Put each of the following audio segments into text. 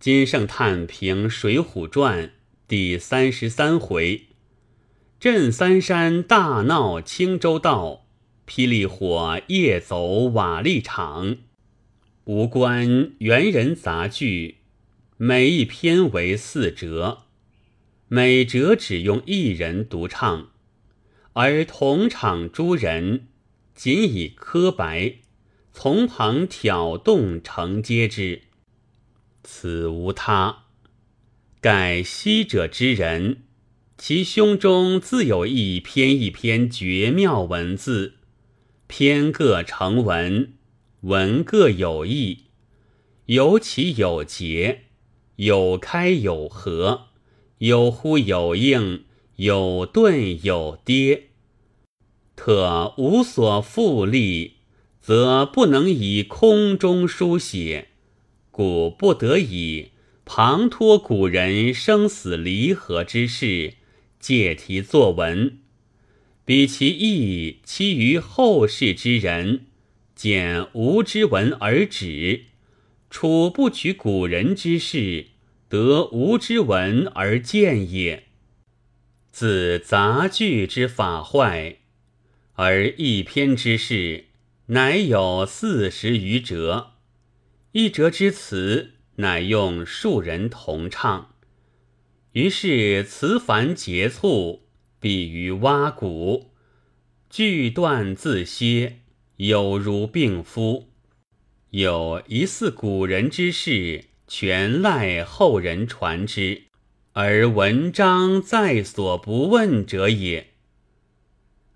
金圣叹评《水浒传》第三十三回：镇三山大闹青州道，霹雳火夜走瓦砾场。无关元人杂剧，每一篇为四折，每折只用一人独唱，而同场诸人仅以磕白，从旁挑动承接之。此无他，盖昔者之人，其胸中自有一篇一篇绝妙文字，篇各成文，文各有意，有起有节，有开有合，有呼有应，有顿有跌。特无所复立，则不能以空中书写。故不得已旁托古人生死离合之事，借题作文，比其意期于后世之人，见无之文而止；处不取古人之事，得无之文而见也。自杂句之法坏，而一篇之事，乃有四十余折。一折之词，乃用数人同唱，于是词繁节促，比于蛙鼓，句断自歇，有如病夫。有疑似古人之事，全赖后人传之，而文章在所不问者也。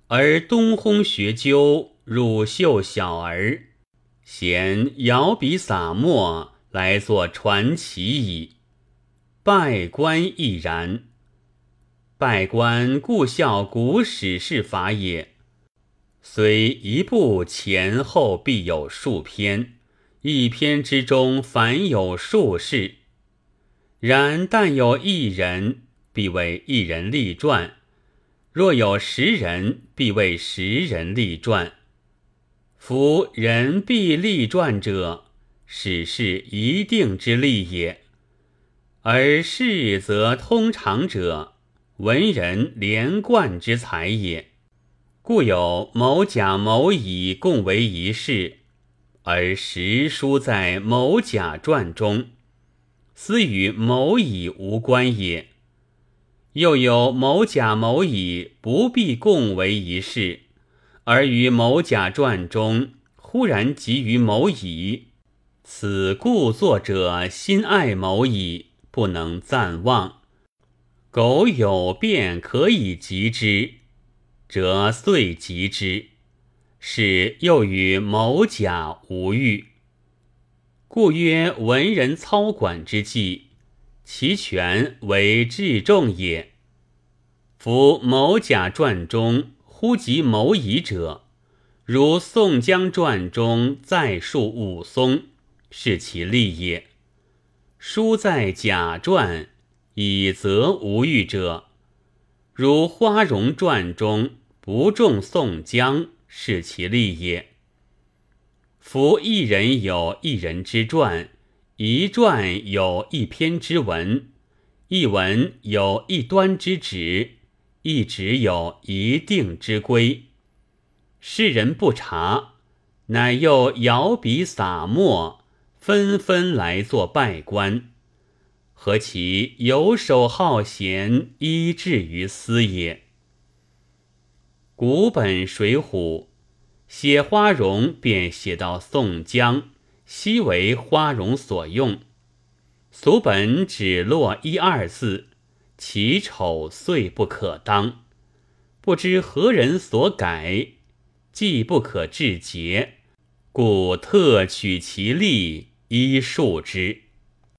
而东烘学究，乳秀小儿。嫌摇笔洒墨来作传奇矣。拜官亦然。拜官故效古史事法也。虽一部前后必有数篇，一篇之中凡有数事，然但有一人，必为一人立传；若有十人，必为十人立传。夫人必立传者，史是一定之立也；而事则通常者，文人连贯之才也。故有某甲、某乙共为一事，而实书在某甲传中，斯与某乙无关也；又有某甲、某乙不必共为一事。而于某甲传中，忽然及于某乙，此故作者心爱某乙，不能暂忘。苟有便可以及之，则遂及之。是又与某甲无遇，故曰文人操管之计，其权为至重也。夫某甲传中。忽及某矣者，如宋江传中再述武松，是其利也。书在甲传，以则无欲者，如花荣传中不重宋江，是其利也。夫一人有一人之传，一传有一篇之文，一文有一端之旨。一直有一定之规，世人不察，乃又摇笔洒墨，纷纷来作拜官，何其游手好闲，依志于斯也？古本《水浒》写花荣，便写到宋江，悉为花荣所用，俗本只落一二字。其丑遂不可当，不知何人所改，既不可治节，故特取其例，依述之。